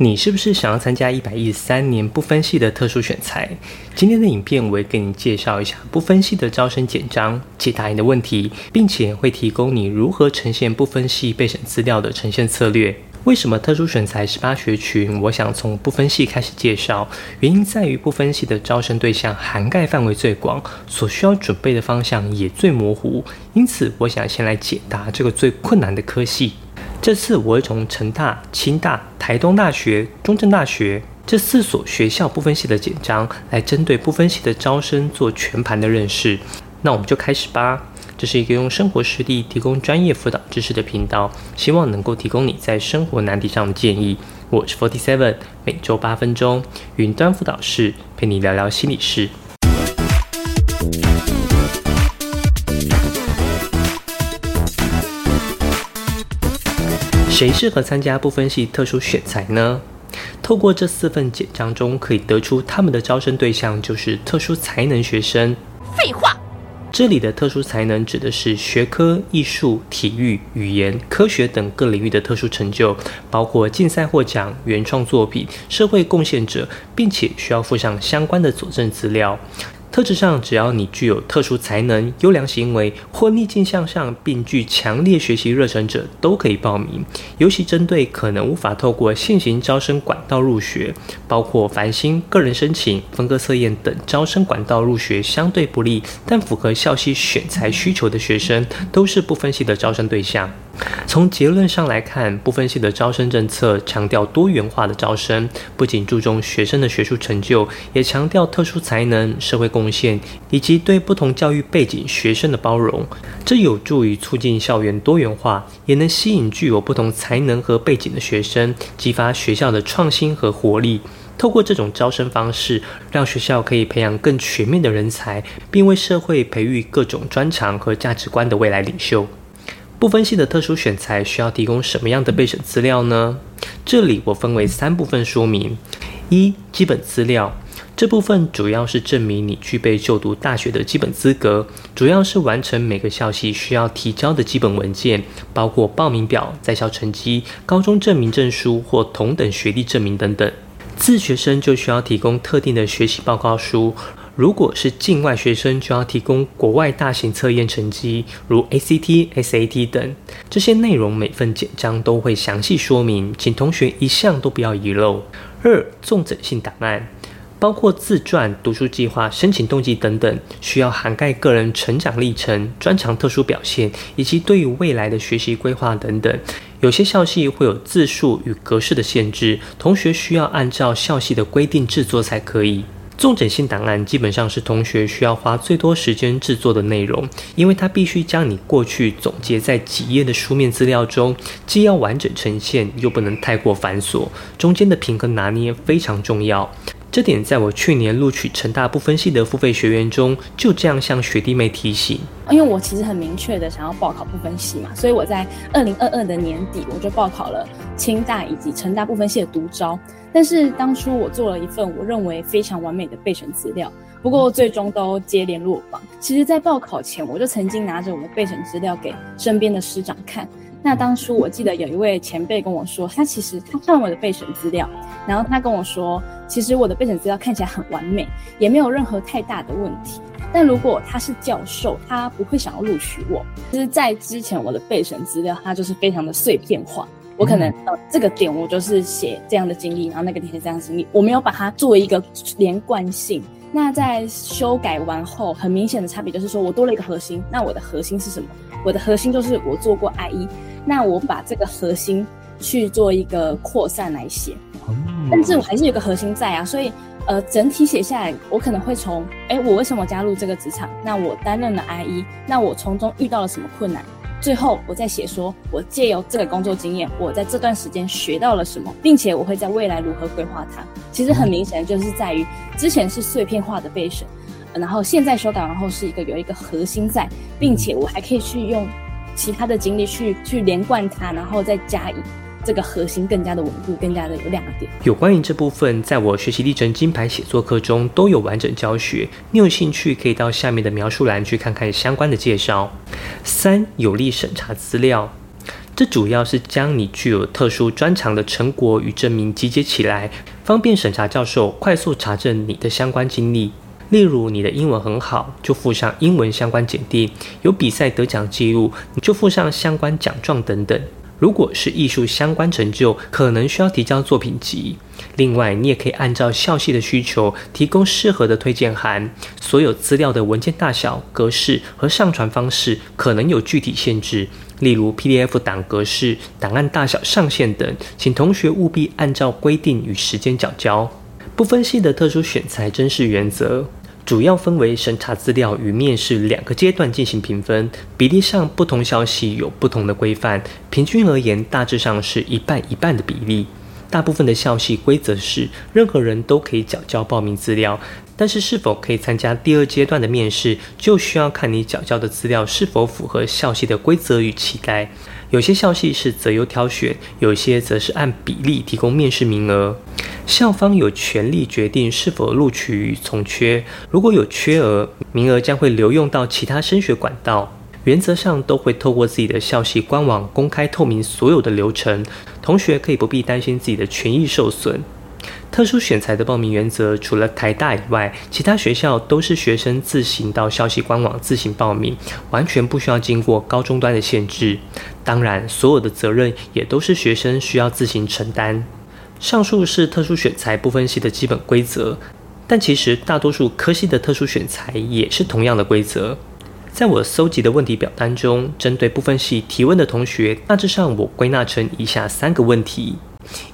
你是不是想要参加一百一十三年不分系的特殊选材？今天的影片我会给你介绍一下不分系的招生简章，解答你的问题，并且会提供你如何呈现不分系备审资料的呈现策略。为什么特殊选材十八学群？我想从不分系开始介绍，原因在于不分系的招生对象涵盖范围最广，所需要准备的方向也最模糊，因此我想先来解答这个最困难的科系。这次我会从成大、清大、台东大学、中正大学这四所学校不分系的简章，来针对不分系的招生做全盘的认识。那我们就开始吧。这是一个用生活实例提供专业辅导知识的频道，希望能够提供你在生活难题上的建议。我是 Forty Seven，每周八分钟，云端辅导室陪你聊聊心理事。谁适合参加不分系特殊选材呢？透过这四份简章中，可以得出他们的招生对象就是特殊才能学生。废话，这里的特殊才能指的是学科、艺术、体育、语言、科学等各领域的特殊成就，包括竞赛获奖、原创作品、社会贡献者，并且需要附上相关的佐证资料。特质上，只要你具有特殊才能、优良行为或逆境向上，并具强烈学习热忱者，都可以报名。尤其针对可能无法透过现行招生管道入学，包括繁星、个人申请、分割测验等招生管道入学相对不利，但符合校系选材需求的学生，都是不分系的招生对象。从结论上来看，不分系的招生政策强调多元化的招生，不仅注重学生的学术成就，也强调特殊才能、社会贡献以及对不同教育背景学生的包容。这有助于促进校园多元化，也能吸引具有不同才能和背景的学生，激发学校的创新和活力。透过这种招生方式，让学校可以培养更全面的人才，并为社会培育各种专长和价值观的未来领袖。不分系的特殊选材需要提供什么样的备审资料呢？这里我分为三部分说明：一、基本资料，这部分主要是证明你具备就读大学的基本资格，主要是完成每个校系需要提交的基本文件，包括报名表、在校成绩、高中证明证书或同等学历证明等等。自学生就需要提供特定的学习报告书。如果是境外学生，就要提供国外大型测验成绩，如 ACT、SAT 等。这些内容每份简章都会详细说明，请同学一项都不要遗漏。二、重整性档案，包括自传、读书计划、申请动机等等，需要涵盖个人成长历程、专长特殊表现以及对于未来的学习规划等等。有些校系会有字数与格式的限制，同学需要按照校系的规定制作才可以。重整性档案基本上是同学需要花最多时间制作的内容，因为它必须将你过去总结在几页的书面资料中，既要完整呈现，又不能太过繁琐，中间的平衡拿捏非常重要。这点在我去年录取成大不分系的付费学员中，就这样向学弟妹提醒。因为我其实很明确的想要报考不分系嘛，所以我在二零二二的年底我就报考了清大以及成大不分系的独招。但是当初我做了一份我认为非常完美的备审资料，不过最终都接连落榜。其实，在报考前，我就曾经拿着我的备审资料给身边的师长看。那当初我记得有一位前辈跟我说，他其实他看我的备审资料，然后他跟我说，其实我的备审资料看起来很完美，也没有任何太大的问题。但如果他是教授，他不会想要录取我。就是在之前我的备审资料，它就是非常的碎片化。我可能呃这个点我就是写这样的经历，然后那个点写这样的经历，我没有把它作为一个连贯性。那在修改完后，很明显的差别就是说我多了一个核心。那我的核心是什么？我的核心就是我做过 IE，那我把这个核心去做一个扩散来写。但是我还是有个核心在啊，所以呃整体写下来，我可能会从哎我为什么加入这个职场？那我担任了 IE，那我从中遇到了什么困难？最后，我再写说，我借由这个工作经验，我在这段时间学到了什么，并且我会在未来如何规划它。其实很明显，就是在于之前是碎片化的备审，然后现在修改完后是一个有一个核心在，并且我还可以去用其他的经历去去连贯它，然后再加以。这个核心更加的稳固，更加的有亮点。有关于这部分，在我学习历程金牌写作课中都有完整教学。你有兴趣可以到下面的描述栏去看看相关的介绍。三、有利审查资料。这主要是将你具有特殊专长的成果与证明集结起来，方便审查教授快速查证你的相关经历。例如，你的英文很好，就附上英文相关简历；有比赛得奖记录，你就附上相关奖状等等。如果是艺术相关成就，可能需要提交作品集。另外，你也可以按照校系的需求提供适合的推荐函。所有资料的文件大小、格式和上传方式可能有具体限制，例如 PDF 档格式、档案大小上限等，请同学务必按照规定与时间缴交。不分系的特殊选材真试原则。主要分为审查资料与面试两个阶段进行评分，比例上不同校系有不同的规范，平均而言大致上是一半一半的比例。大部分的校系规则是任何人都可以缴交报名资料，但是是否可以参加第二阶段的面试，就需要看你缴交的资料是否符合校系的规则与期待。有些校系是择优挑选，有些则是按比例提供面试名额。校方有权利决定是否录取与从缺。如果有缺额，名额将会留用到其他升学管道。原则上都会透过自己的校系官网公开透明所有的流程，同学可以不必担心自己的权益受损。特殊选材的报名原则，除了台大以外，其他学校都是学生自行到校系官网自行报名，完全不需要经过高中端的限制。当然，所有的责任也都是学生需要自行承担。上述是特殊选材不分系的基本规则，但其实大多数科系的特殊选材也是同样的规则。在我搜集的问题表单中，针对部分系提问的同学，大致上我归纳成以下三个问题：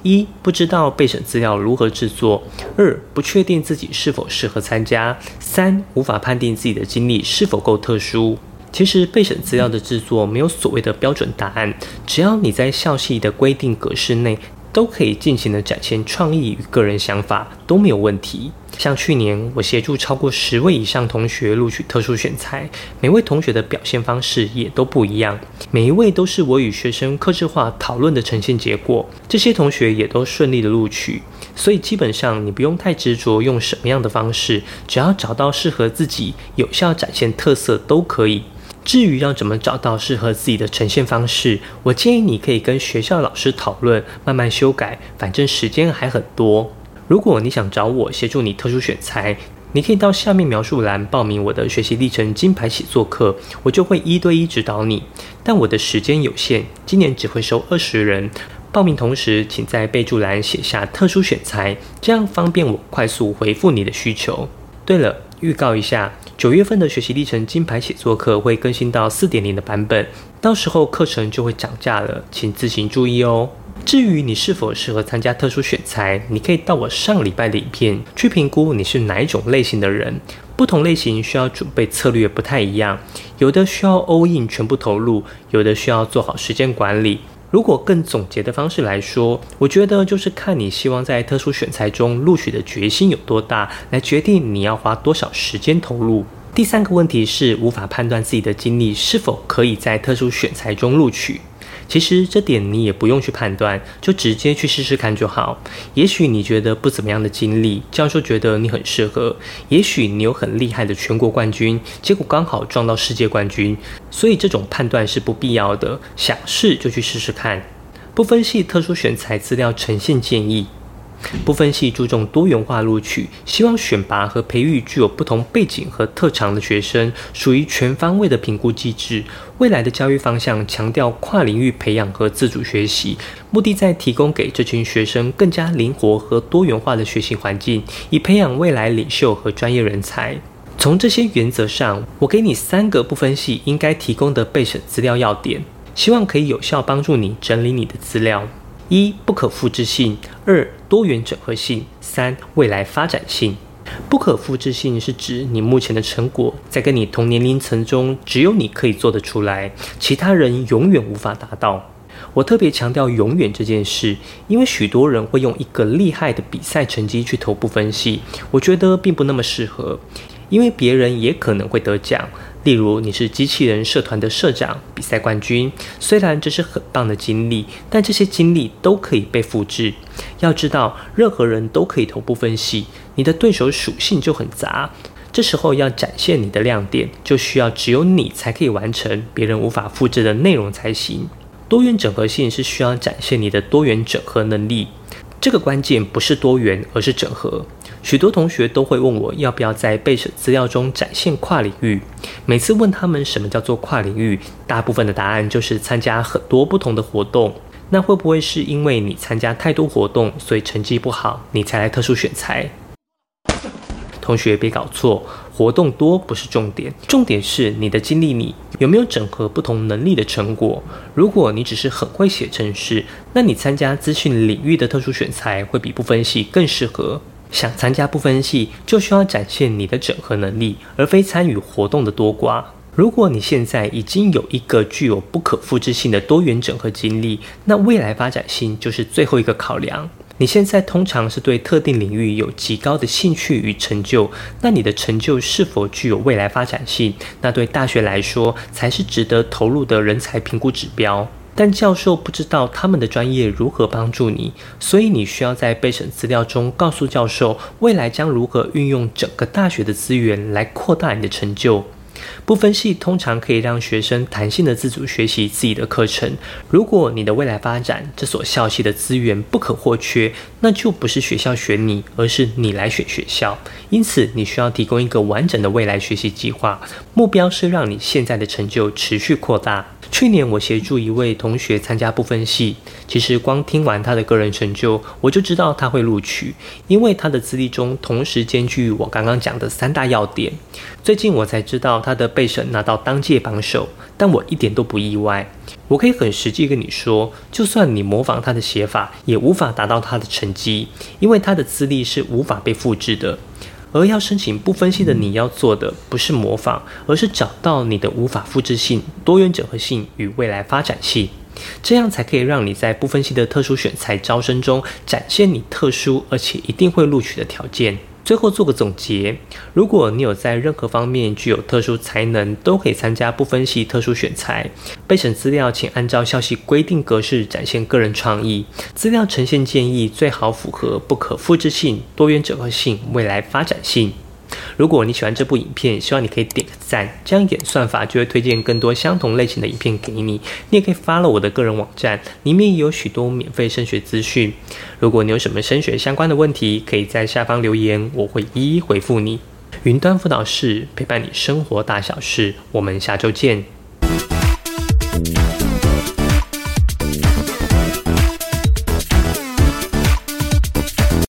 一、不知道备审资料如何制作；二、不确定自己是否适合参加；三、无法判定自己的经历是否够特殊。其实备审资料的制作没有所谓的标准答案，只要你在校系的规定格式内。都可以尽情的展现创意与个人想法都没有问题。像去年我协助超过十位以上同学录取特殊选材，每位同学的表现方式也都不一样，每一位都是我与学生克制化讨论的呈现结果。这些同学也都顺利的录取，所以基本上你不用太执着用什么样的方式，只要找到适合自己、有效展现特色都可以。至于要怎么找到适合自己的呈现方式，我建议你可以跟学校老师讨论，慢慢修改，反正时间还很多。如果你想找我协助你特殊选材，你可以到下面描述栏报名我的学习历程金牌写作课，我就会一对一指导你。但我的时间有限，今年只会收二十人。报名同时，请在备注栏写下特殊选材，这样方便我快速回复你的需求。对了，预告一下。九月份的学习历程金牌写作课会更新到四点零的版本，到时候课程就会涨价了，请自行注意哦。至于你是否适合参加特殊选材，你可以到我上礼拜的影片去评估你是哪一种类型的人。不同类型需要准备策略不太一样，有的需要 all in 全部投入，有的需要做好时间管理。如果更总结的方式来说，我觉得就是看你希望在特殊选材中录取的决心有多大，来决定你要花多少时间投入。第三个问题是无法判断自己的经历是否可以在特殊选材中录取。其实这点你也不用去判断，就直接去试试看就好。也许你觉得不怎么样的经历，教授觉得你很适合；也许你有很厉害的全国冠军，结果刚好撞到世界冠军。所以这种判断是不必要的，想试就去试试看。不分析特殊选材资料呈现建议。不分系注重多元化录取，希望选拔和培育具有不同背景和特长的学生，属于全方位的评估机制。未来的教育方向强调跨领域培养和自主学习，目的在提供给这群学生更加灵活和多元化的学习环境，以培养未来领袖和专业人才。从这些原则上，我给你三个部分系应该提供的备审资料要点，希望可以有效帮助你整理你的资料。一、不可复制性；二、多元整合性；三、未来发展性。不可复制性是指你目前的成果，在跟你同年龄层中，只有你可以做得出来，其他人永远无法达到。我特别强调“永远”这件事，因为许多人会用一个厉害的比赛成绩去投部分析，我觉得并不那么适合，因为别人也可能会得奖。例如，你是机器人社团的社长、比赛冠军，虽然这是很棒的经历，但这些经历都可以被复制。要知道，任何人都可以投部分析，你的对手属性就很杂。这时候要展现你的亮点，就需要只有你才可以完成，别人无法复制的内容才行。多元整合性是需要展现你的多元整合能力。这个关键不是多元，而是整合。许多同学都会问我要不要在备审资料中展现跨领域。每次问他们什么叫做跨领域，大部分的答案就是参加很多不同的活动。那会不会是因为你参加太多活动，所以成绩不好，你才来特殊选材？同学别搞错，活动多不是重点，重点是你的经历，你有没有整合不同能力的成果？如果你只是很会写程式，那你参加资讯领域的特殊选材会比不分系更适合。想参加不分系，就需要展现你的整合能力，而非参与活动的多寡。如果你现在已经有一个具有不可复制性的多元整合经历，那未来发展性就是最后一个考量。你现在通常是对特定领域有极高的兴趣与成就，那你的成就是否具有未来发展性？那对大学来说才是值得投入的人才评估指标。但教授不知道他们的专业如何帮助你，所以你需要在备审资料中告诉教授，未来将如何运用整个大学的资源来扩大你的成就。不分系通常可以让学生弹性的自主学习自己的课程。如果你的未来发展这所校系的资源不可或缺，那就不是学校选你，而是你来选学校。因此，你需要提供一个完整的未来学习计划，目标是让你现在的成就持续扩大。去年我协助一位同学参加不分系，其实光听完他的个人成就，我就知道他会录取，因为他的资历中同时兼具我刚刚讲的三大要点。最近我才知道他的备审拿到当届榜首，但我一点都不意外。我可以很实际跟你说，就算你模仿他的写法，也无法达到他的成绩，因为他的资历是无法被复制的。而要申请不分析的，你要做的不是模仿，而是找到你的无法复制性、多元整合性与未来发展性，这样才可以让你在不分析的特殊选材招生中展现你特殊而且一定会录取的条件。最后做个总结：如果你有在任何方面具有特殊才能，都可以参加不分析特殊选材。备审资料，请按照消息规定格式展现个人创意。资料呈现建议最好符合不可复制性、多元整合性、未来发展性。如果你喜欢这部影片，希望你可以点赞，这样演算法就会推荐更多相同类型的影片给你。你也可以发了我的个人网站，里面也有许多免费升学资讯。如果你有什么升学相关的问题，可以在下方留言，我会一一回复你。云端辅导室陪伴你生活大小事，我们下周见。